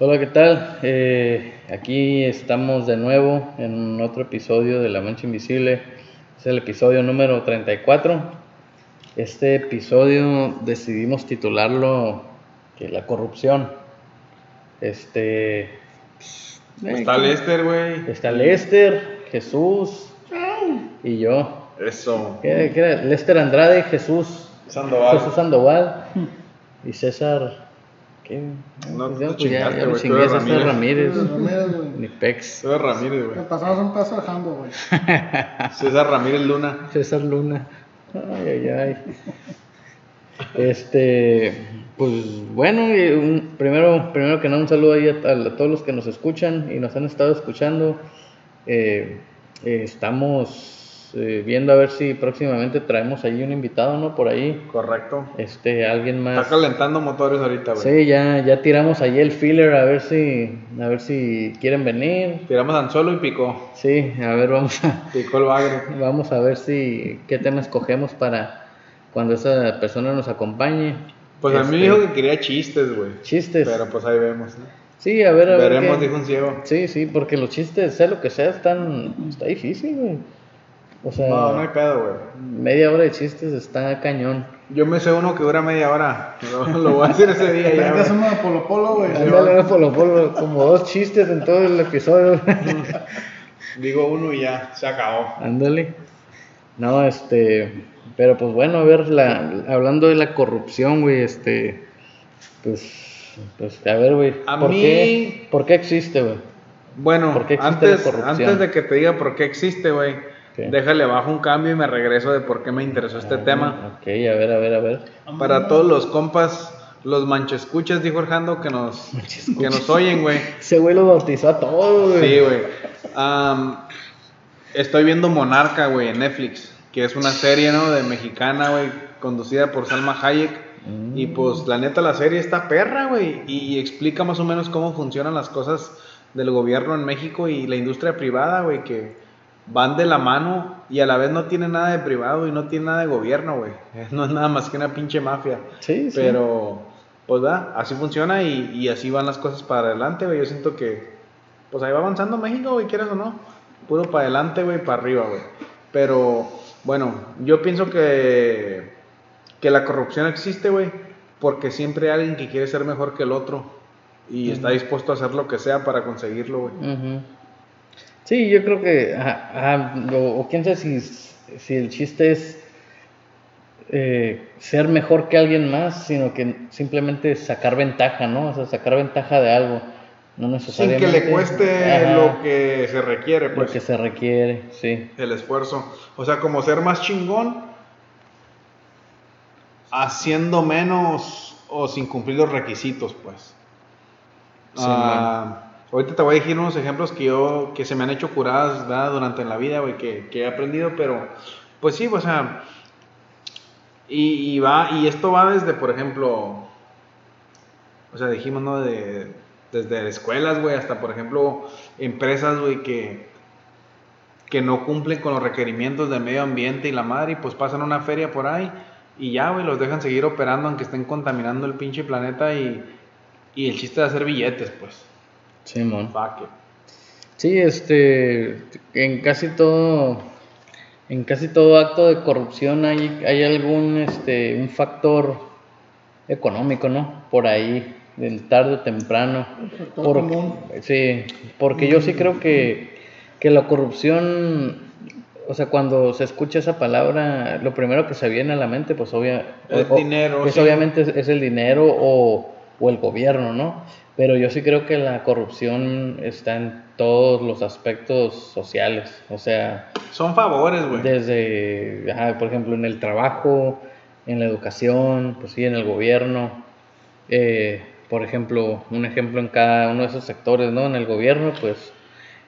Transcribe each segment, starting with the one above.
Hola, ¿qué tal? Eh, aquí estamos de nuevo en otro episodio de La Mancha Invisible. Es el episodio número 34. Este episodio decidimos titularlo que La corrupción. Este. Está eh, Lester, güey. Está Lester, Jesús y yo. Eso. ¿Qué, qué era? Lester Andrade, Jesús. Sandoval. Jesús Sandoval y César. ¿Qué? No, Pues ya, pues ya, ya lo chingué, César Ramírez. Ramírez. Ni Pex. César Ramírez, Te güey. pasamos un paso dejando, güey. César Ramírez Luna. César Luna. Ay, ay, ay. Este, pues bueno, un- primero, primero que nada un saludo ahí a, a todos los que nos escuchan y nos han estado escuchando. Eh, eh, estamos eh, viendo a ver si próximamente traemos ahí un invitado, ¿no? Por ahí, Correcto. este, alguien más. Está calentando motores ahorita, güey. Sí, ya, ya tiramos ahí el filler a ver si, a ver si quieren venir. Tiramos anzuelo y picó. Sí, a ver, vamos a, Picó el bagre. Vamos a ver si qué tema escogemos para cuando esa persona nos acompañe. Pues a mí me Este, dijo que quería chistes, güey. Chistes. Pero pues ahí vemos. ¿no? Sí, a ver, a ver. Veremos, dijo un ciego. Sí, sí, porque los chistes, sea lo que sea, están está difícil, güey. O sea, No, no hay pedo, güey. media hora de chistes está cañón. Yo me sé uno que dura media hora. Lo, lo voy a hacer ese día ya, es uno de Polo Polo, güey. Ándale, polo, polo, como dos chistes en todo el episodio. Digo uno y ya, se acabó. Ándale. No, este, pero pues bueno, a ver, la, hablando de la corrupción, güey, este, pues, pues a ver, güey, A ¿por mí- qué, por qué existe, güey? Bueno, ¿Por qué existe la antes, corrupción? antes de que te diga por qué existe, güey, Déjale bajo un cambio y me regreso de por qué me interesó este tema. Ok, a ver, a ver, a ver. Para todos los compas, los manchescuchas, dijo Orjando, que nos, que nos oyen, güey. Ese güey lo bautizó a todos, güey. Sí, güey. Am, estoy viendo Monarca, güey, en Netflix, que es una serie, ¿no? De mexicana, güey, conducida por Salma Hayek. Y pues la neta la serie está perra, güey, y, y explica más o menos cómo funcionan las cosas del gobierno en México y la industria privada, güey, que van de la mano y a la vez no tiene nada de privado y no tiene nada de gobierno, güey. No es nada más que una pinche mafia. Sí, sí. Pero, pues va, así funciona y, y así van las cosas para adelante, güey. Yo siento que, pues ahí va avanzando México, güey, quieras o no. Puro para adelante, güey, para arriba, güey. Pero, bueno, yo pienso que, que la corrupción existe, güey, porque siempre hay alguien que quiere ser mejor que el otro y está dispuesto a hacer lo que sea para conseguirlo, güey. Sí, yo creo que, ajá, ajá, o, o quién sabe si, si el chiste es eh, ser mejor que alguien más, sino que simplemente sacar ventaja, ¿no? O sea, sacar ventaja de algo, no Sin necesariamente. que le cueste Ajá, lo que se requiere, lo pues. que se requiere, sí. el esfuerzo. O sea, como ser más chingón, haciendo menos o sin cumplir los requisitos, pues. Sí, Ah, ahorita te voy a decir unos ejemplos que yo, que se me han hecho curadas ¿verdad? durante la vida, güey, que, que he aprendido, pero pues sí, o sea, y, y va, y esto va desde, por ejemplo, o sea, dijimos, ¿no? De, desde escuelas, güey, hasta, por ejemplo, empresas, güey, que, que no cumplen con los requerimientos del medio ambiente y la madre, y pues pasan una feria por ahí y ya, güey, los dejan seguir operando aunque estén contaminando el pinche planeta y, y el chiste de hacer billetes, pues. It. Sí, este, en casi todo, en casi todo acto de corrupción hay, hay algún, este, un factor económico, ¿no? Por ahí, del tarde o temprano. factor Por- común. sí, porque yo sí creo que, que la corrupción, o sea, cuando se escucha esa palabra, lo primero que se viene a la mente, pues obvia, El o- dinero, es sí. obviamente es, es el dinero o, o el gobierno, ¿no? Pero yo sí creo que la corrupción está en todos los aspectos sociales, o sea, Son favores, güey. desde, ajá, por ejemplo, en el trabajo, en la educación, pues sí, en el gobierno. Eh, por ejemplo, un ejemplo en cada uno de esos sectores, ¿no? En el gobierno, pues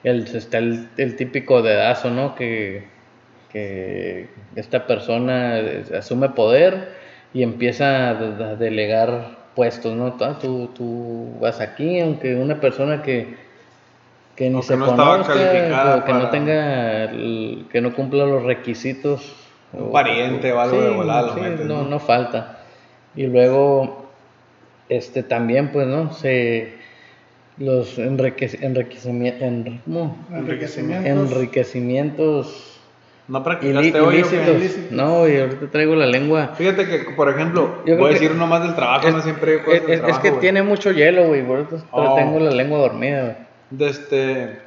el, está el, el típico dedazo, ¿no? Que, que esta persona asume poder y empieza a delegar puestos, ¿no? Ah, Tú, tú vas aquí, aunque una persona que, que ni se no estaba conozca, que no tenga, el- que no cumpla los requisitos. Un o- pariente o algo de volada lo sí, metes, no, ¿no? no falta. Y luego, este también, pues, ¿no? Se, los enriquec- enriquecimi- en- ¿cómo? Enriquecimientos. enriquecimientos ¿No ili- practicaste hoy ilícitos. No, y ahorita traigo la lengua. Fíjate que, por ejemplo, Yo voy a decir uno más del trabajo, no siempre hay cosas Es, del es- es trabajo, que güey. tiene mucho hielo, güey, por eso Oh. tengo la lengua dormida, güey. De este,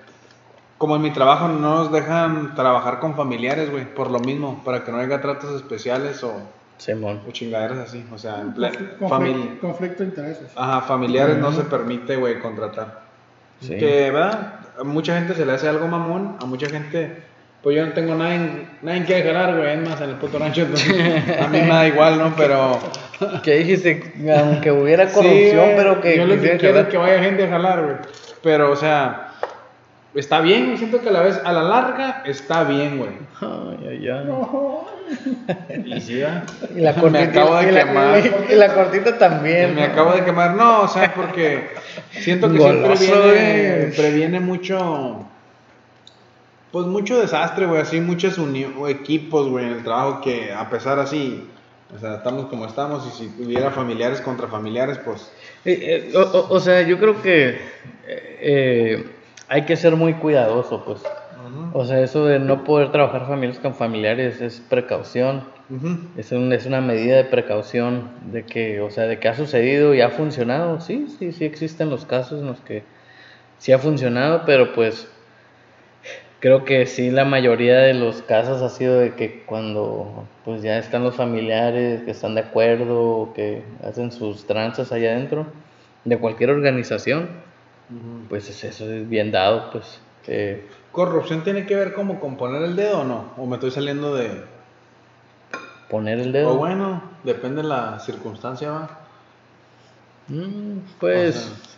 como en mi trabajo no nos dejan trabajar con familiares, güey, por lo mismo, para que no haya tratos especiales o, Simón. o chingaderas así, o sea, en Conflicto, famili- conflicto de intereses. Ajá, familiares no se permite, güey, contratar. Sí. Que, ¿verdad? A mucha gente se le hace algo mamón, a mucha gente, pues yo no tengo nadie, nadie que jalar, güey, es más, en el puto rancho, entonces, a mí me da igual, ¿no? Pero... ¿Qué dijiste? Aunque hubiera corrupción, pero que Yo lo que quiero es que vaya gente a jalar, güey. Pero, o sea, está bien, siento que a la vez, a la larga, está bien, güey. Ay, ay, ay. Y sí, ¿verdad? Y la Me cortita, acabo de y la- quemar. y la cortita también. Me ¿no? acabo de quemar. No, o sea, porque siento que Goloso, siempre viene, güey. previene mucho. Pues mucho desastre, güey. Así, muchos equipos, güey, en el trabajo que, a pesar así, o sea, estamos como estamos. Y si hubiera familiares contra familiares, pues. Eh, eh, o, o- sea, yo creo que eh, eh, hay que ser muy cuidadoso, pues. O sea, eso de no poder trabajar familias con familiares es precaución. Es, un- es una medida de precaución de que, o sea, de que ha sucedido y ha funcionado. Sí, sí, sí existen los casos en los que sí ha funcionado, pero pues creo que sí la mayoría de los casos ha sido de que cuando pues ya están los familiares que están de acuerdo, que hacen sus tranzas allá adentro de cualquier organización, pues es- eso es bien dado, pues. que ¿Corrupción tiene que ver como con poner el dedo o no? ¿O me estoy saliendo de.? poner el dedo. O bueno, depende de la circunstancia, va. Mm, pues, O sea,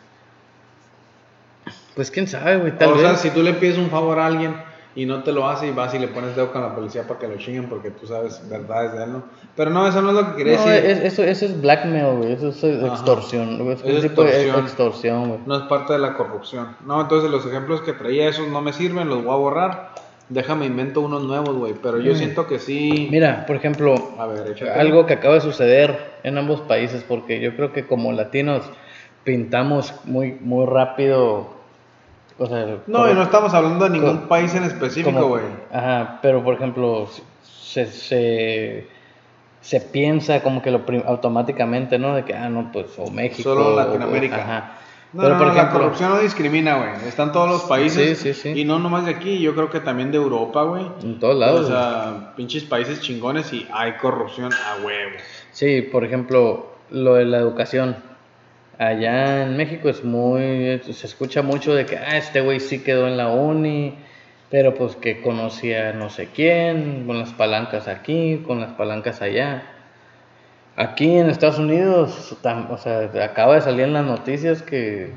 pues quién sabe, güey, tal o vez. sea, si tú le pides un favor a alguien y no te lo hace y vas y le pones dedo con la policía para que lo chinguen porque tú sabes verdades de él, ¿no? Pero no, eso no es lo que quería No, decir. es- eso, eso es blackmail, güey. Eso es Ajá. extorsión. güey, Es extorsión. extorsión, güey. No es parte de la corrupción. No, entonces los ejemplos que traía esos no me sirven, los voy a borrar. Déjame invento unos nuevos, güey. Pero yo Mm. siento que sí. Mira, por ejemplo, A ver, échate. algo que acaba de suceder en ambos países, porque yo creo que como latinos pintamos muy, muy rápido. O sea, No, como- y no estamos hablando de ningún país en específico, güey. Ajá, pero por ejemplo, se, se, se piensa como que lo automáticamente, ¿no? De que, ah, no, pues, o México. Solo o- Latinoamérica. Ajá. No, pero no, por no, ejemplo, la corrupción no discrimina, güey. Está en todos los países. Sí, sí, sí. Y no nomás de aquí, yo creo que también de Europa, güey. en todos lados. O sea, pinches países chingones y hay corrupción a huevo. Sí, por ejemplo, lo de la educación. Allá en México es muy, se escucha mucho de que, ah, este güey sí quedó en la uni, pero pues que conocía no sé quién, con las palancas aquí, con las palancas allá. Aquí en Estados Unidos, o sea, acaba de salir en las noticias que,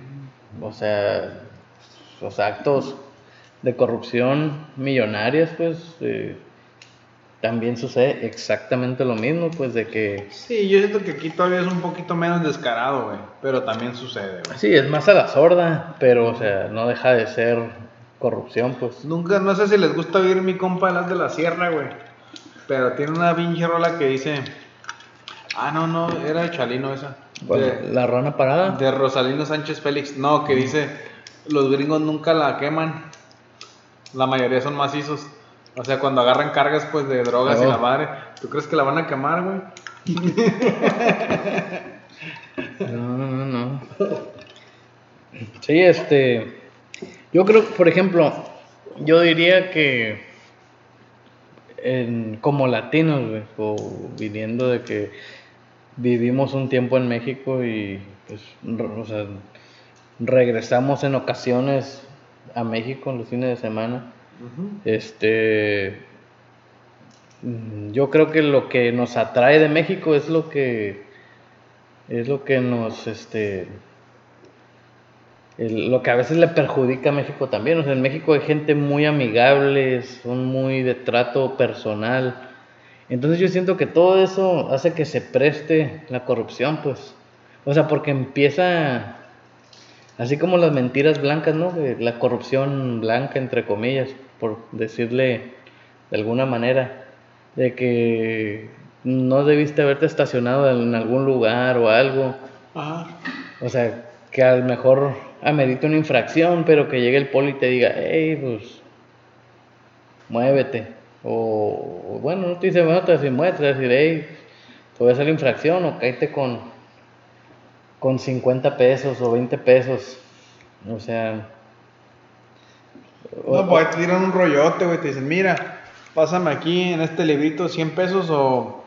o sea, los actos de corrupción millonarias, pues, eh, también sucede exactamente lo mismo, pues, de que, Sí, yo siento que aquí todavía es un poquito menos descarado, güey. Pero también sucede, güey. sí, es más a la sorda, pero, o sea, no deja de ser corrupción, pues. Nunca, no sé si les gusta oír mi compa Las de la Sierra, güey. Pero tiene una pinche rola que dice. Ah, no, no, era de Chalino esa. Bueno, De, la rana parada. de Rosalino Sánchez Félix. No, que dice. Los gringos nunca la queman. La mayoría son macizos. O sea, cuando agarran cargas pues de drogas y la madre. ¿Tú crees que la van a quemar, güey? No, no, no. Sí, este. Yo creo, por ejemplo, yo diría que en- como latinos, güey, o viniendo de que vivimos un tiempo en México y, pues, o sea, regresamos en ocasiones a México en los fines de semana. Este, mm, yo creo que lo que nos atrae de México es lo que es lo que nos este lo que a veces le perjudica a México también. O sea, en México hay gente muy amigable, son muy de trato personal. Entonces yo siento que todo eso hace que se preste la corrupción, pues. O sea, porque empieza así como las mentiras blancas, ¿no? La corrupción blanca, entre comillas, por decirle de alguna manera, de que no debiste haberte estacionado en algún lugar o algo. Ajá. O sea, que a lo mejor amerita una infracción, pero que llegue el poli y te diga, hey, pues, muévete. O, bueno, no te dice, bueno, te decir, muévete, te decir, hey, te voy a hacer la infracción o cállate con, con 50 pesos o 20 pesos. O sea... o- No, pues te tiran un rollote, güey. Te dicen, mira, pásame aquí en este librito 100 pesos o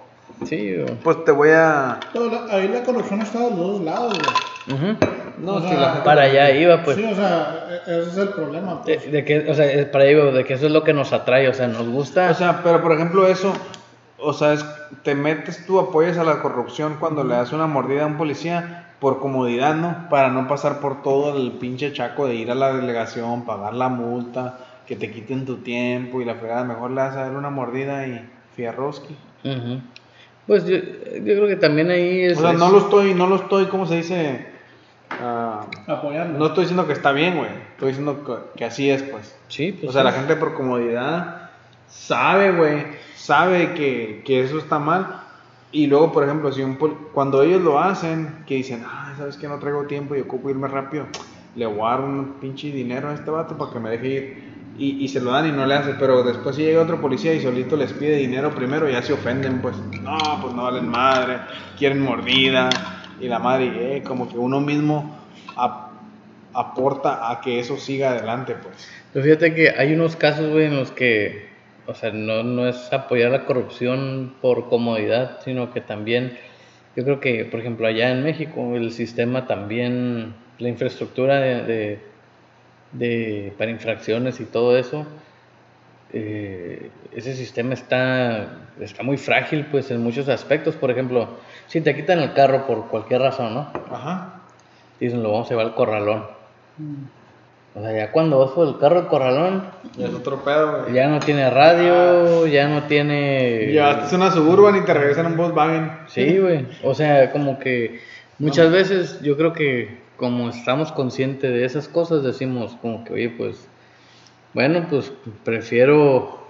sí, o- pues te voy a. La- ahí la corrupción está de los dos lados, güey. ujú. No, O si sea, la gente- Para allá iba, pues. Sí, o sea, e- ese es el problema. De, Pues. de que, o sea, es para ello, de que eso es lo que nos atrae, o sea, nos gusta. O sea, pero por ejemplo, eso. O sea, es- te metes tú, apoyas a la corrupción cuando le das una mordida a un policía por comodidad, ¿no? Para no pasar por todo el pinche chaco de ir a la delegación, pagar la multa, que te quiten tu tiempo y la fregada. Mejor le das a dar una mordida y fierroski. Pues yo, yo creo que también ahí es. O sea, es- no lo estoy, no lo estoy, ¿cómo se dice? Ah, Apoyando. no estoy diciendo que está bien, güey. Estoy diciendo que, que así es, pues. Sí, pues. O sea, sí. la gente por comodidad sabe, güey, sabe que, que eso está mal. Y luego, por ejemplo, si un cuando ellos lo hacen, que dicen, ay, ¿sabes que No traigo tiempo y ocupo irme rápido. Le voy a dar un pinche dinero a este vato para que me deje ir. Y, y se lo dan y no le hace. Pero después si llega otro policía y solito les pide dinero primero, ya se ofenden, pues. No, pues no valen madre, quieren mordida. Y la madre, eh, como que uno mismo ap- aporta a que eso siga adelante, pues. Pero fíjate que hay unos casos, güey, en los que, o sea, no, no es apoyar la corrupción por comodidad, sino que también, yo creo que, por ejemplo, allá en México, el sistema también, la infraestructura de, de- de- para infracciones y todo eso, eh, ese sistema está, está muy frágil, pues, en muchos aspectos. Por ejemplo, si te quitan el carro por cualquier razón, ¿no? Ajá. Dicen, lo vamos a llevar al corralón. Mm. O sea, ya cuando vas por el carro al corralón, Ya es otro pedo, güey. ya no tiene radio, ya no tiene... Llevaste una Suburban y te regresan un Volkswagen. Sí, güey. O sea, como que muchas veces yo creo que como estamos conscientes de esas cosas, decimos como que, oye, pues, bueno, pues prefiero...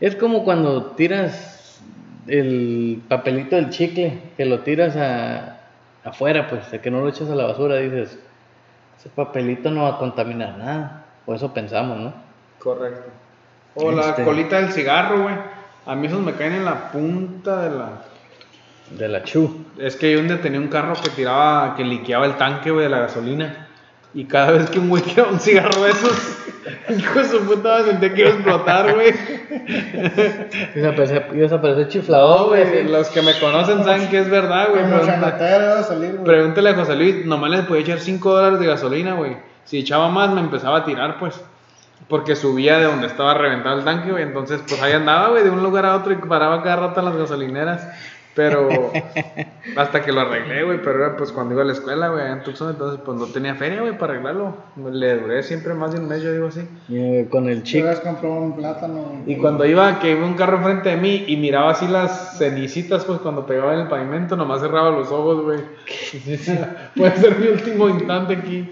Es como cuando tiras el papelito del chicle, que lo tiras a, afuera, pues, de que no lo echas a la basura, dices, ese papelito no va a contaminar nada. Por eso pensamos, ¿no? Correcto. O la Este- colita del cigarro, güey. A mí esos me caen en la punta de la... De la chu. Es que yo un día tenía un carro que tiraba, que liqueaba el tanque, güey, de la gasolina. Y cada vez que un güey tiraba un cigarro de esos, hijo de su puta, madre, sentía que iba a explotar, güey. Desapareció chiflador, No, güey. güey, los que me conocen saben que es verdad, güey. Pregúntale- a salir, güey. Pregúntale a José Luis, nomás le podía echar 5 dólares de gasolina, güey. Si echaba más, me empezaba a tirar, pues. Porque subía de donde estaba reventado el tanque, güey. Entonces, pues ahí andaba, güey, de un lugar a otro y paraba cada rato en las gasolineras. Pero hasta que lo arreglé, güey. Pero era pues cuando iba a la escuela, güey, en Tucson. Entonces, pues no tenía feria, güey, para arreglarlo. Le duré siempre más de un mes, yo digo así. Eh, Con el chico. un plátano. Y cuando iba, que iba un carro enfrente de mí y miraba así las cenicitas, pues cuando pegaba en el pavimento, nomás cerraba los ojos, güey. Puede ser mi último instante aquí.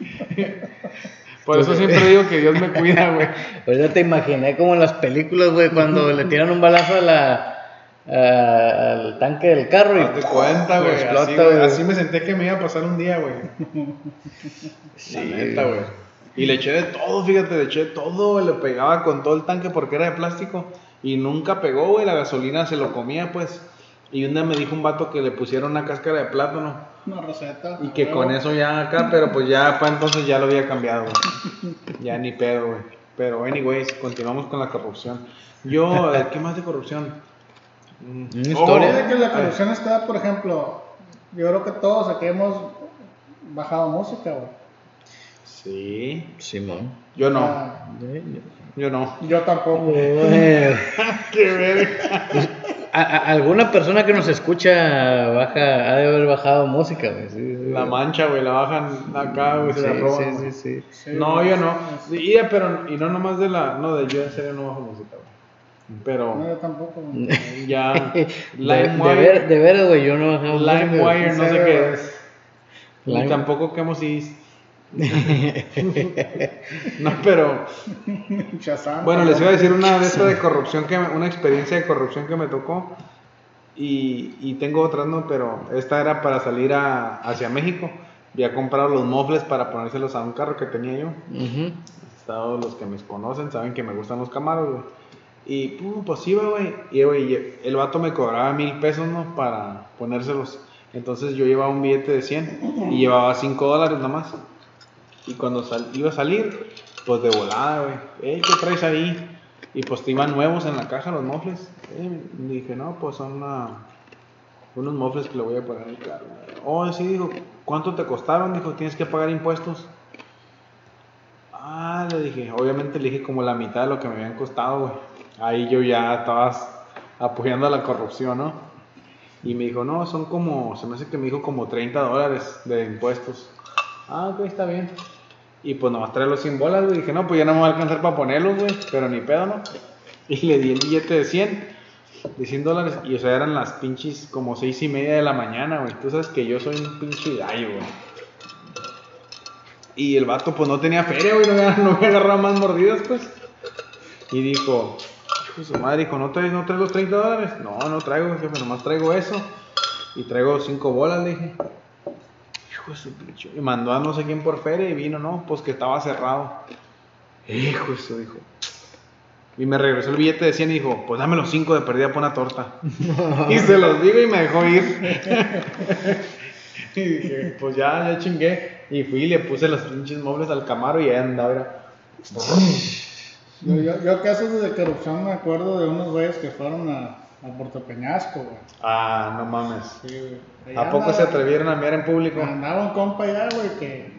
Por eso siempre digo que Dios me cuida, güey. Pues ya te imaginé como en las películas, güey, cuando le tiran un balazo a la, a- al tanque del carro y Te cuenta, güey. explota, Así, güey, güey. así me senté que me iba a pasar un día, güey. Sí, La neta, güey. Y le eché de todo, fíjate, le eché de todo. Le pegaba con todo el tanque porque era de plástico. Y nunca pegó, güey. La gasolina se lo comía, pues. Y un día me dijo un vato que le pusieron una cáscara de plátano. Una receta. Y que Luego, con eso ya acá, pero pues ya para entonces ya lo había cambiado, güey. Ya ni pedo, güey. Pero, anyways, continuamos con la corrupción. Yo, eh, ¿qué más de corrupción? Una historia. Fíjate que la corrupción está, por ejemplo, yo creo que todos aquí hemos bajado música, güey. Sí. Simón. Yo no. Ah, Yo no. yo tampoco. Qué verga. a- a- alguna persona que nos escucha baja, ha de haber bajado música, güey. sí, sí. La mancha, güey, la bajan acá, güey, se Sí, la roban. sí, sí, sí. Sí, No, yo no. Y, pero, y no nomás de la. No, de yo en serio no bajo música, güey. No, Pero yo tampoco. güey. ya. De, de, LimeWire. ver, de veras, güey, yo no. LimeWire, no sé qué es. Lime- Ni tampoco que hemos No, pero. Shazam, Bueno, les iba a decir una de estas de corrupción, que me- una experiencia de corrupción que me tocó. Y, y tengo otras, ¿no? Pero esta era para salir a, hacia México. había comprado los mofles para ponérselos a un carro que tenía yo. Ujú. Todos los que me conocen saben que me gustan los camaros, güey. Y pum, pues iba, güey. Y, güey, el vato me cobraba mil pesos, ¿no? Para ponérselos. Entonces yo llevaba un billete de 100 y llevaba 5 dólares nomás. Y cuando iba a salir, pues de volada, güey. "Ey, ¿qué traes ahí? Y pues te iban nuevos en la caja los mofles. Dije, no, pues son ah, unos mofles que le voy a en el carro. Oh, sí, dijo, ¿cuánto te costaron? Dijo, tienes que pagar impuestos. Ah, le dije, obviamente le dije como la mitad de lo que me habían costado, güey. Ahí yo ya estaba apoyando a la corrupción, ¿no? Y me dijo, no, son como, se me hace que me dijo como 30 dólares de impuestos. Ah, ok, está bien. Y pues nomás trae los 100 bolas, güey. Dije, no, pues ya no me va a alcanzar para ponerlos, güey. Pero ni pedo, ¿no? Y le di el billete de 100, de 100 dólares. Y o sea, eran las pinches como 6 y media de la mañana, güey. Tú sabes que yo soy un pinche gallo, güey. Y el vato, pues no tenía feria, güey. No no había agarrado más mordidas, pues. Y dijo, de su madre, dijo, ¿no traes, ¿no traes los 30 dólares? No, no traigo, jefe, nomás traigo eso. Y traigo 5 bolas, le dije. Hijo de su pinche. Y mandó a no sé quién por feria y vino, no, pues que estaba cerrado. Hijo de su, dijo. Y me regresó el billete de 100 y dijo, pues dame los 5 de perdida por una torta. y se los digo y me dejó ir. y dije, pues ya, ya chingué. Y fui y le puse los pinches muebles al camaro y ahí andaba. era, Yo, yo, yo casos de corrupción me acuerdo de unos güeyes que fueron a, a Puerto Peñasco, güey. Ah, no mames. Sí, güey. ¿A poco andaba- se atrevieron a mirar en público? Andaba un compa allá, güey, que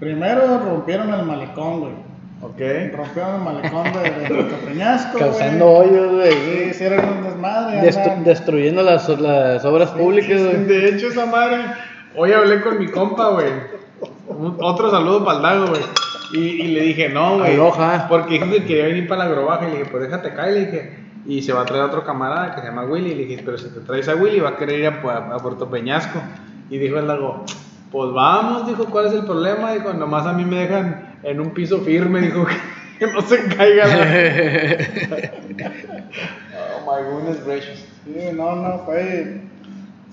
primero rompieron el malecón, güey. Ok. Rompieron el malecón de, de Puerto Peñasco, Causando güey. hoyos, güey. Sí, hicieron un desmadre. Destru- andaban- destruyendo las, las obras públicas, güey. De hecho, esa madre. Hoy hablé con mi compa, güey. Un- Otro saludo para el Dago, güey. Y, y le dije, no, güey. Porque dijo que quería venir para la agrobaja. Y le dije, pues déjate caer. Le dije, y se va a traer otro camarada que se llama Willy. Y le dije, pero si te traes a Willy, va a querer ir a, Pu- a Puerto Peñasco. Y dijo el Dago, pues vamos. Dijo, ¿cuál es el problema? Dijo, nomás a mí me dejan en un piso firme. Dijo, que no se caiga. la- oh my goodness gracious. Sí, no, no, fue.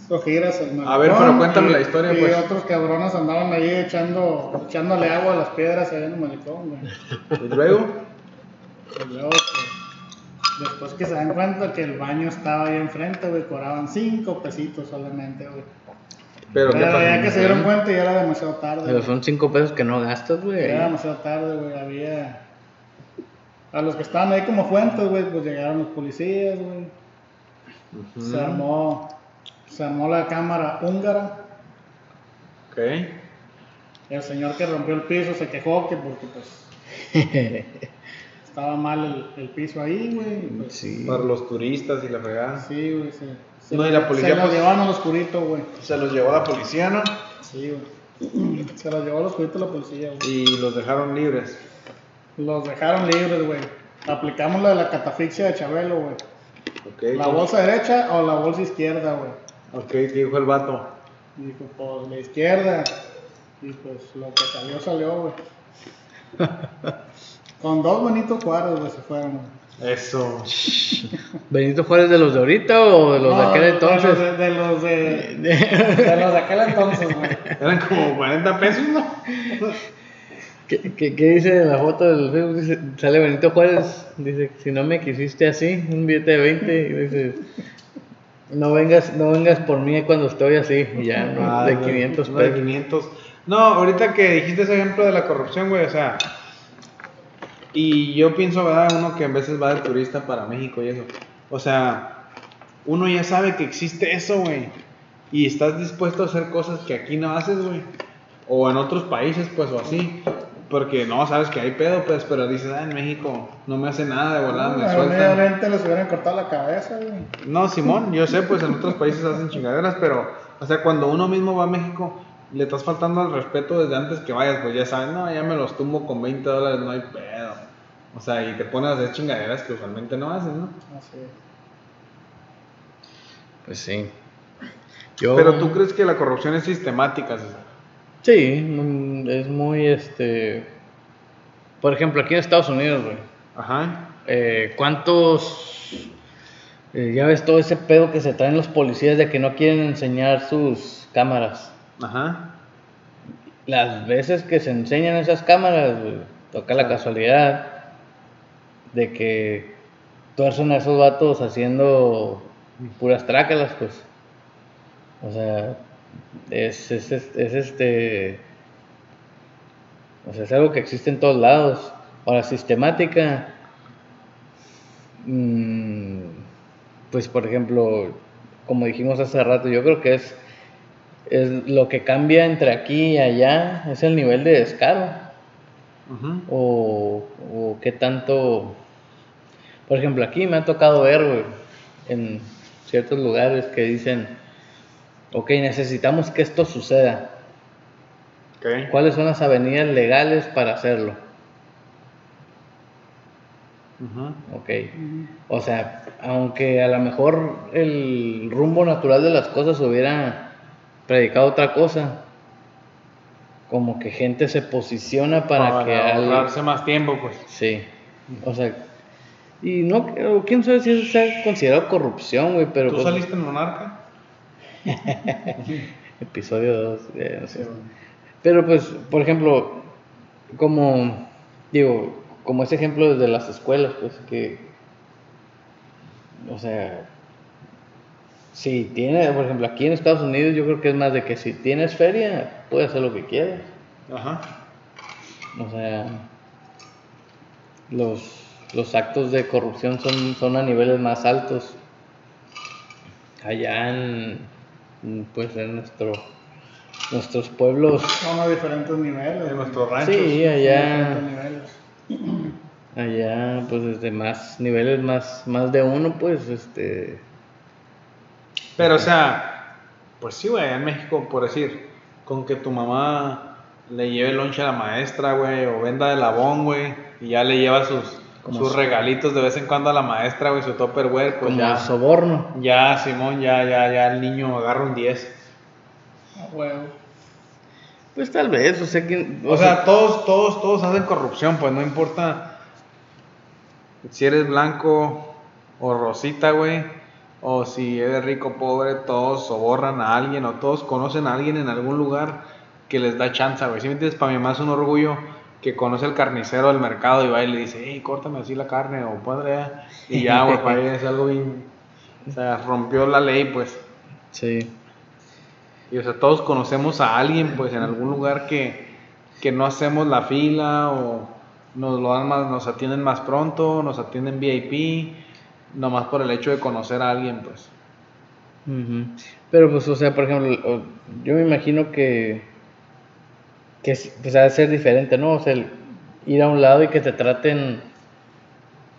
El. A ver, pero cuéntame y- la historia, y pues. otros cabrones andaban ahí echando, echándole agua a las piedras ahí en el malecón, güey. Y luego, Y luego que, después que se dan cuenta que el baño estaba ahí enfrente, güey, cobraban cinco pesitos solamente, güey. pero ¿qué Pero ya que se dieron cuenta ya era demasiado tarde. Pero güey. son cinco pesos que no gastas, güey. Ya era demasiado tarde, güey. Había. A los que estaban ahí como fuentes, güey, pues llegaron los policías, güey. Se armó. Se armó la cámara húngara. Ok. El señor que rompió el piso se quejó que porque, pues. estaba mal el, el piso ahí, güey. Pues, Sí. Para los turistas y la fregada. Sí, güey. Se, se, No, y la policía, se lo pues- llevaron al oscurito, güey. Se los llevó la policía, ¿no? Sí, güey. Se los llevó al oscurito la policía, güey. Y los dejaron libres. Los dejaron libres, güey. Aplicamos la de la catafixia de Chabelo, güey. Ok. ¿La ¿cómo? bolsa derecha o la bolsa izquierda, güey? Ok, ¿qué dijo el vato? Dijo, pues la izquierda. Y pues lo que salió, salió, güey. Con dos bonitos cuadros, güey, se fueron, güey. Eso. ¿Benito Juárez de los de ahorita o de los de aquel entonces? De, de los de, de los de aquel entonces, güey. Eran como 40 pesos, ¿no? ¿Qué, qué, qué dice en la foto del Facebook? Dice, sale Benito Juárez, dice, si no me quisiste así, un billete de 20, y dice, no vengas, no vengas por mí cuando estoy así, y ya, ¿no? Ah, de no, 500 no, de pesos. 500. No, ahorita que dijiste ese ejemplo de la corrupción, güey, o sea. Y yo pienso, ¿verdad? Uno que en veces va de turista para México y eso. O sea, uno ya sabe que existe eso, güey. Y estás dispuesto a hacer cosas que aquí no haces, güey. O en otros países, pues, o así. Porque no, sabes que hay pedo, pues, pero dices, ah, en México no me hace nada de volada, me sueltan. Obviamente les hubieran cortado la cabeza, güey. No, Simón, yo sé, pues en otros países hacen chingaderas, pero, o sea, cuando uno mismo va a México, le estás faltando al respeto desde antes que vayas, pues ya sabes, no, ya me los tumbo con 20 dólares, no hay pedo. O sea, y te pones a hacer chingaderas que usualmente no haces, ¿no? Así es. Pues sí. Yo, Pero tú crees que la corrupción es sistemática, César? Sí, es muy, este... Por ejemplo, aquí en Estados Unidos, güey. Ajá. eh, ¿Cuántos... eh, ya ves todo ese pedo que se traen los policías de que no quieren enseñar sus cámaras. Ajá. las veces que se enseñan esas cámaras, güey, toca la casualidad de que tuercen a esos vatos haciendo puras trácalas, pues. O sea, es, es, es, es este. O sea, es algo que existe en todos lados. Ahora, sistemática. mm, pues, por ejemplo, como dijimos hace rato, yo creo que es, es lo que cambia entre aquí y allá, es el nivel de descaro. O, o qué tanto. Por ejemplo, aquí me ha tocado ver, en ciertos lugares que dicen, ok, necesitamos que esto suceda. ¿Cuáles son las avenidas legales para hacerlo? Ujú. Ok. O sea, aunque a lo mejor el rumbo natural de las cosas hubiera predicado otra cosa, como que gente se posiciona para, que ahorrarse más tiempo, pues. Sí. O sea, y no, quién sabe si eso sea considerado corrupción, güey, pero... ¿Tú pues, saliste en Monarca? Episodio 2, no sé. Pero pues, por ejemplo, como, digo, como ese ejemplo desde las escuelas, pues que, o sea, si tiene, por ejemplo, aquí en Estados Unidos yo creo que es más de que si tienes feria, puedes hacer lo que quieras. Ajá. O sea, los, los actos de corrupción son, son a niveles más altos. Allá en, pues en nuestro, nuestros pueblos, Son a diferentes niveles. En nuestros ranchos. sí, allá, allá, pues desde más niveles más, más de uno, pues, este, Pero, o sea, pues sí, güey, en México, por decir, con que tu mamá le lleve lonche a la maestra, güey, o venda de labón, güey, y ya le lleva sus, Como sus so- regalitos de vez en cuando a la maestra, güey, su topperware, pues como ya, soborno. ya, Simón, ya, ya, ya el niño agarra un 10. Pues tal vez, o sea que, O sea, todos, todos, todos hacen corrupción, pues no importa si eres blanco o rosita, güey, o si eres rico o pobre, todos soborran a alguien o todos conocen a alguien en algún lugar que les da chance, güey. Si me entiendes, para mi mamá es un orgullo que conoce al carnicero del mercado y va y le dice, hey, córtame así la carne o padre, y ya, güey, para ella es algo bien, o sea, rompió la ley, pues. sí, Y o sea, todos conocemos a alguien, pues, en algún lugar que, que no hacemos la fila o nos lo dan más, nos atienden más pronto, nos atienden VIP, nomás por el hecho de conocer a alguien, pues. Pero pues, o sea, por ejemplo, yo me imagino que, que es- pues ha de ser diferente, ¿no? O sea, el ir a un lado y que te traten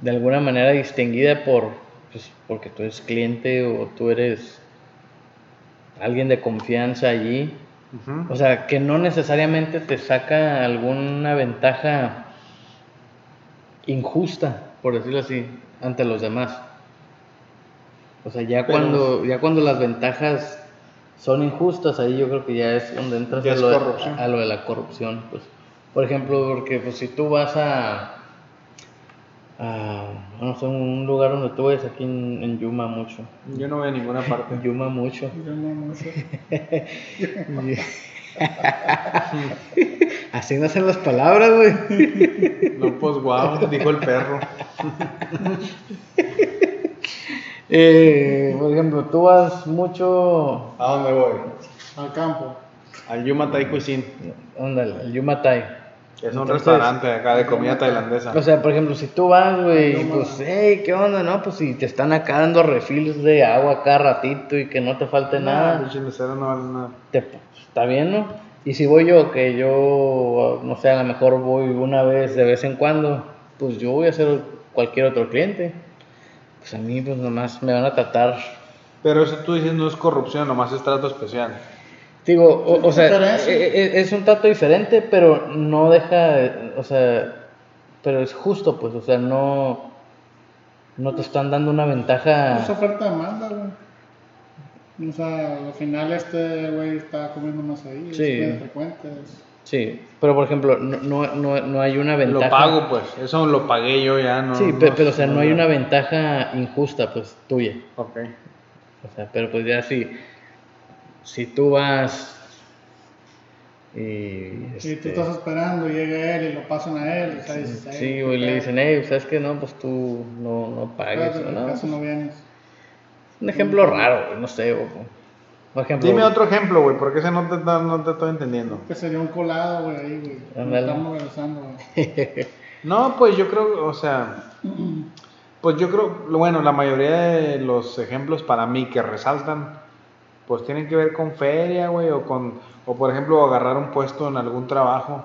de alguna manera distinguida por, pues, porque tú eres cliente o tú eres alguien de confianza allí. O sea, que no necesariamente te saca alguna ventaja injusta, por decirlo así, ante los demás. O sea, ya Pero- cuando ya cuando las ventajas son injustas, ahí yo creo que ya es donde entras lo, de, a lo de la corrupción. Pues. Por ejemplo, porque pues, si tú vas a, a no sé, un lugar donde tú vayas aquí en, en Yuma mucho. Yo no voy a ninguna parte. Yuma mucho. No sé. Así nacen las palabras, güey. No, pues guau, dijo el perro. Eh, por ejemplo, tú vas mucho. ¿A dónde voy? Al campo. Al Yuma Thai Cuisine, Ándale, el Yuma Thai. Es un Entonces, restaurante acá de comida tailandesa. O sea, por ejemplo, si tú vas, güey, Yuma. pues, hey, ¿qué onda? No, pues si te están acá dando refills de agua cada ratito y que no te falte Nada, nada, no vale nada. te- está bien, ¿no? Y si voy yo, que yo, no sé, a lo mejor voy una vez de vez en cuando, pues yo voy a ser cualquier otro cliente. Pues a mí, pues nomás me van a tratar Pero eso tú dices no es corrupción, nomás es trato especial. Digo, o, o sea, Diferencia. e- e- es un trato diferente, pero no deja, o sea, pero es justo, pues, o sea, no, no te están dando una Es ventaja. oferta demanda, güey. O sea, al final este güey está comiendo más ahí. Sí. Es bien frecuente. es- Sí, pero por ejemplo, no, no, no, no hay una ventaja. Lo pago, pues. Eso lo pagué yo ya, no. Sí, no- pe- pero, o sea, no hay una ventaja injusta, pues, tuya. Ok. O sea, pero pues ya si, si tú vas, Y, Y tú este, estás esperando, y llega él y lo pasan a él. Y sabes, Sí, güey, le dicen, hey, ¿sabes qué? No, pues tú no, no pagues. ¿Sabes? o no, ¿Acaso no vienes? Un ejemplo raro, güey, no sé. o- por ejemplo, Dime otro ejemplo, güey, porque ese no te, no te estoy entendiendo. Que sería un colado, güey, ahí, güey. Estamos regresando, güey. No, pues yo creo, o sea, pues yo creo, bueno, la mayoría de los ejemplos para mí que resaltan, pues tienen que ver con feria, güey, o con, o por ejemplo, agarrar un puesto en algún trabajo.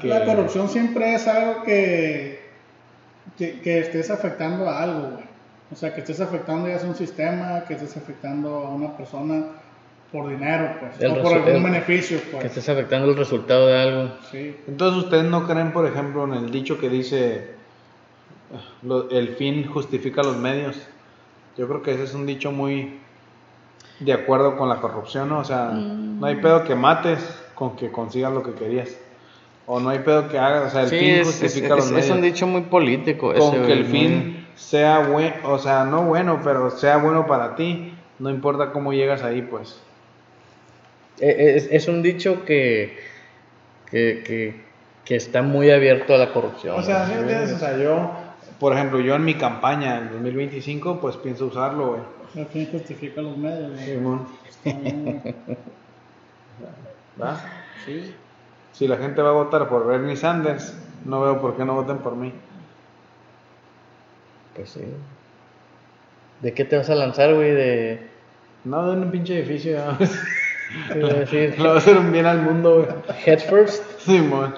Que, La corrupción siempre es algo que, que, que estés afectando a algo, güey. O sea, que estés afectando ya sea un sistema, que estés afectando a una persona por dinero, pues. El o por algún beneficio, Que pues. estés afectando el resultado de algo. Sí. Entonces, ¿ustedes no creen, por ejemplo, en el dicho que dice, lo- el fin justifica los medios? Yo creo que ese es un dicho muy de acuerdo con la corrupción, ¿no? O sea, no hay pedo que mates con que consigas lo que querías. O no hay pedo que hagas, o sea, el Sí, fin es, es, justifica es- los es medios. un dicho muy político ese, con que el muy- fin sea bueno, o sea, no bueno, pero sea bueno para ti, no importa cómo llegas ahí, pues. Eh, Es, es un dicho que, que, que, que está muy abierto a la corrupción. O sea, ¿sí güey. me entiendes? O sea, yo, por ejemplo, yo en mi campaña en 2025, pues pienso usarlo, güey. El fin justifica los medios, güey. Simón. ¿Va? Sí. Si la gente va a votar por Bernie Sanders, no veo por qué no voten por mí. Pues sí. ¿De qué te vas a lanzar, güey? De... No, de un pinche edificio, ya. te iba a decir, Le va a hacer un bien al mundo, güey. Head first. Simón.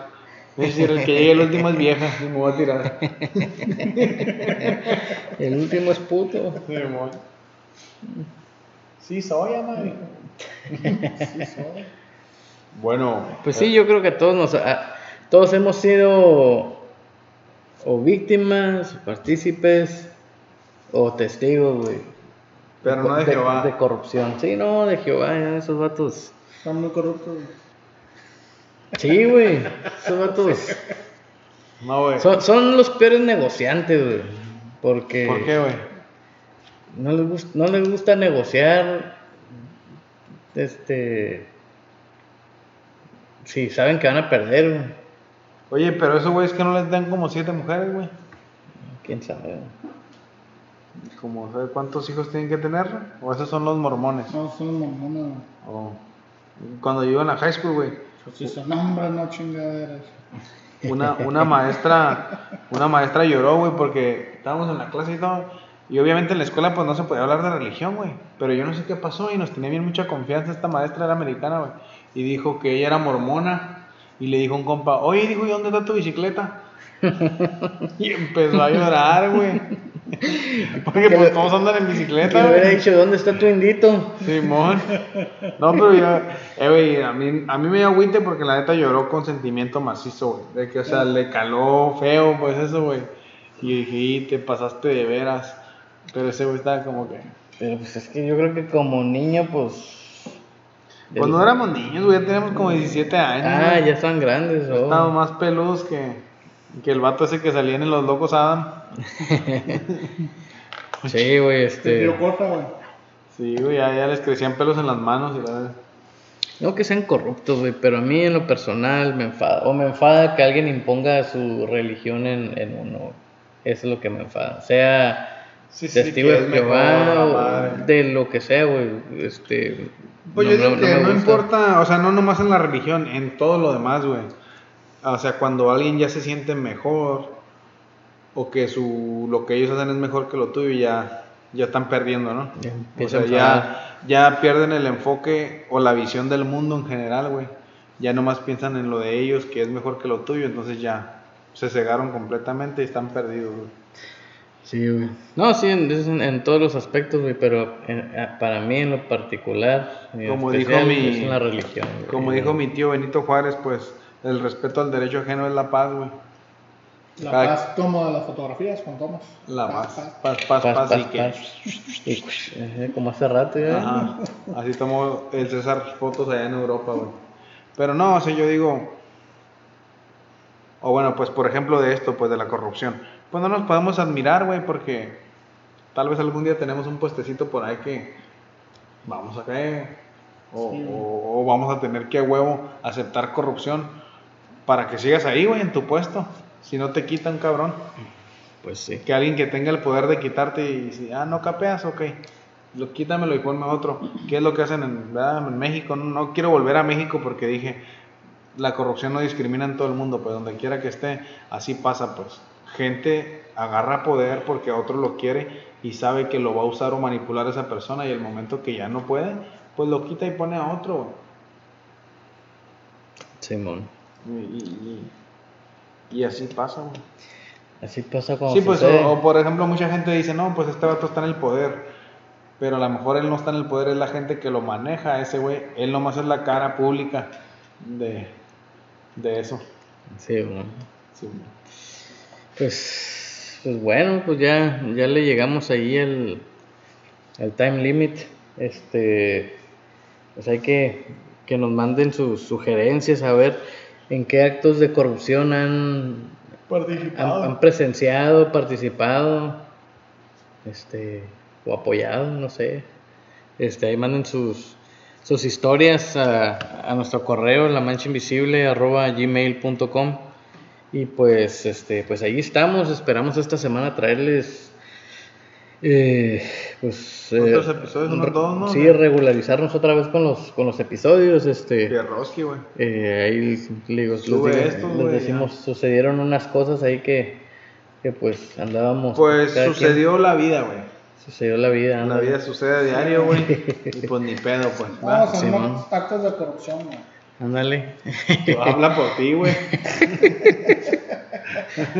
Es decir, el que llegue el último es vieja, y me voy a tirar. El último es puto. Simón. Sí, soy, ama. Sí, soy. Bueno, Pues sí, yo creo que todos nos, a- todos hemos sido o víctimas, o partícipes o testigos, güey. pero no de Jehová. De corrupción. Sí, no, de Jehová, ya, esos vatos. Están muy corruptos. Sí, güey, esos vatos. No, güey. Son, son los peores negociantes, güey. Porque ¿Por qué, güey? No les, gust- no les gusta negociar. Este. Sí, saben que van a perder, güey. Oye, pero eso, güey, es que no les dan como siete mujeres, güey. Quién sabe. Como, ¿sabes cuántos hijos tienen que tener? ¿O esos son los mormones? No, son mormones, güey. O cuando yo iba en la high school, güey, Pues si son hombres, no chingaderas. una, una maestra, una maestra lloró, güey, porque estábamos en la clase y todo. Y obviamente en la escuela pues no se podía hablar de religión, güey. Pero yo no sé qué pasó y nos tenía bien mucha confianza. Esta maestra era americana, güey. Y dijo que ella era mormona. Y le dijo a un compa, oye, dijo, ¿y dónde está tu bicicleta? y empezó a llorar, güey. Porque pues todos andan en bicicleta, le hubiera dicho, ¿dónde está tu indito? Simón. No, pero yo, eh, güey, a mí, a mí me dio agüite porque la neta lloró con sentimiento macizo, güey. De que, o sea, le caló feo, pues eso, güey. Y dije, "Y te pasaste de veras. Pero ese güey estaba como que. Pero pues es que yo creo que como niño, pues. Cuando éramos niños, güey, ya teníamos como 17 años. Ah, güey. ya están grandes, oh. Estábamos más peludos que, que el vato ese que salía en Los Locos Adam. Sí, güey, Se dio este. corta, güey. Sí, güey, ya, ya les crecían pelos en las manos y la No que sean corruptos, güey, pero a mí en lo personal me enfada. O me enfada que alguien imponga su religión en, en uno. Eso es lo que me enfada. Sea Sí, testigo de Jehová o de lo que sea, güey. Este. Pues no- yo digo no- que no importa, o sea, no nomás en la religión, en todo lo demás, güey. O sea, cuando alguien ya se siente mejor o que su lo que ellos hacen es mejor que lo tuyo, ya ya están perdiendo, ¿no? Ya O sea, ya ya pierden el enfoque o la visión del mundo en general, güey. Ya nomás piensan en lo de ellos, que es mejor que lo tuyo, entonces ya se cegaron completamente y están perdidos, güey. Sí, güey. No, sí, en, es en, en todos los aspectos, güey, pero en- para mí en lo particular, Como dijo mi- es en la religión. güey. Como dijo mi tío Benito Juárez, pues el respeto al derecho ajeno es la paz, güey. La Cada- paz como de las fotografías con tomas. La Paz, paz, paz. paz, paz, Paz, paz, paz, y que- eh, como hace rato ya. Ajá. Así tomó el César fotos allá en Europa, güey. Pero no, o sea, yo digo, o bueno, pues por ejemplo de esto, pues de la corrupción, pues no nos podemos admirar, güey, porque tal vez algún día tenemos un puestecito por ahí que vamos a caer. O, Sí. o- o vamos a tener que a huevo aceptar corrupción para que sigas ahí, güey, en tu puesto. Si no te quitan, cabrón. Pues sí. Que alguien que tenga el poder de quitarte y si, ah, no capeas, ok. Lo, quítamelo y ponme otro. ¿Qué es lo que hacen en, México? No, no quiero volver a México porque dije, la corrupción no discrimina en todo el mundo, pues donde quiera que esté, así pasa, pues. Gente agarra poder porque otro lo quiere y sabe que lo va a usar o manipular a esa persona y el momento que ya no puede, pues lo quita y pone a otro. Simón. Y, y- y- y así pasa, güey. Así pasa cuando Sí, pues, o, por ejemplo, mucha gente dice, no, pues este vato está en el poder, pero a lo mejor él no está en el poder, es la gente que lo maneja, ese güey, él nomás es la cara pública de, de eso. Sí, bueno. Sí. Pues, pues bueno, pues ya, ya le llegamos ahí al, al time limit. Este, pues hay que que nos manden sus sugerencias a ver en qué actos de corrupción han, han, han presenciado, participado, este, o apoyado, no sé. Este, ahí manden sus, sus historias a, a nuestro correo, la mancha invisible, arroba gmail.com. Y pues, este, pues ahí estamos. Esperamos esta semana traerles, eh, pues, eh, Otros episodios, unos dos, ¿no? Sí, regularizarnos otra vez con los, con los episodios. Este, Pierroski, güey. eh, ahí le digo, les, digo- esto, les güey, decimos, sucedieron unas cosas ahí que, que pues andábamos. Pues cada quien- sucedió la vida, güey. Sucedió la vida. La vida sucede a diario, güey. Y pues ni pedo, pues. No, ¿verdad? son Simón. mo- actos de corrupción, güey. Ándale. Habla por ti, güey.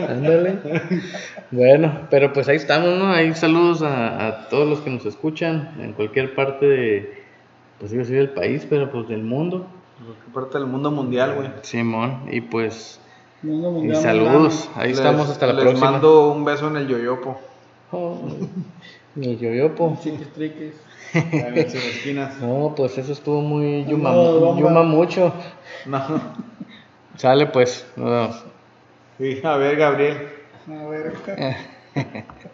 Ándale. Bueno, pero pues ahí estamos, ¿no? Ahí saludos a, a todos los que nos escuchan en cualquier parte de, pues iba a decir del país, pero pues del mundo. Porque parte del mundo mundial, güey. Simón, y pues, Mundo y mundial saludos. Ahí Les- estamos hasta la les próxima. mando un beso en el yoyopo. Oh, ni yoyopo. Chiquis triquis. En las esquinas. No, pues eso estuvo muy No, yuma, bomba. yuma mucho. No. Sale pues, nos vemos. Sí, a ver, Gabriel. A ver.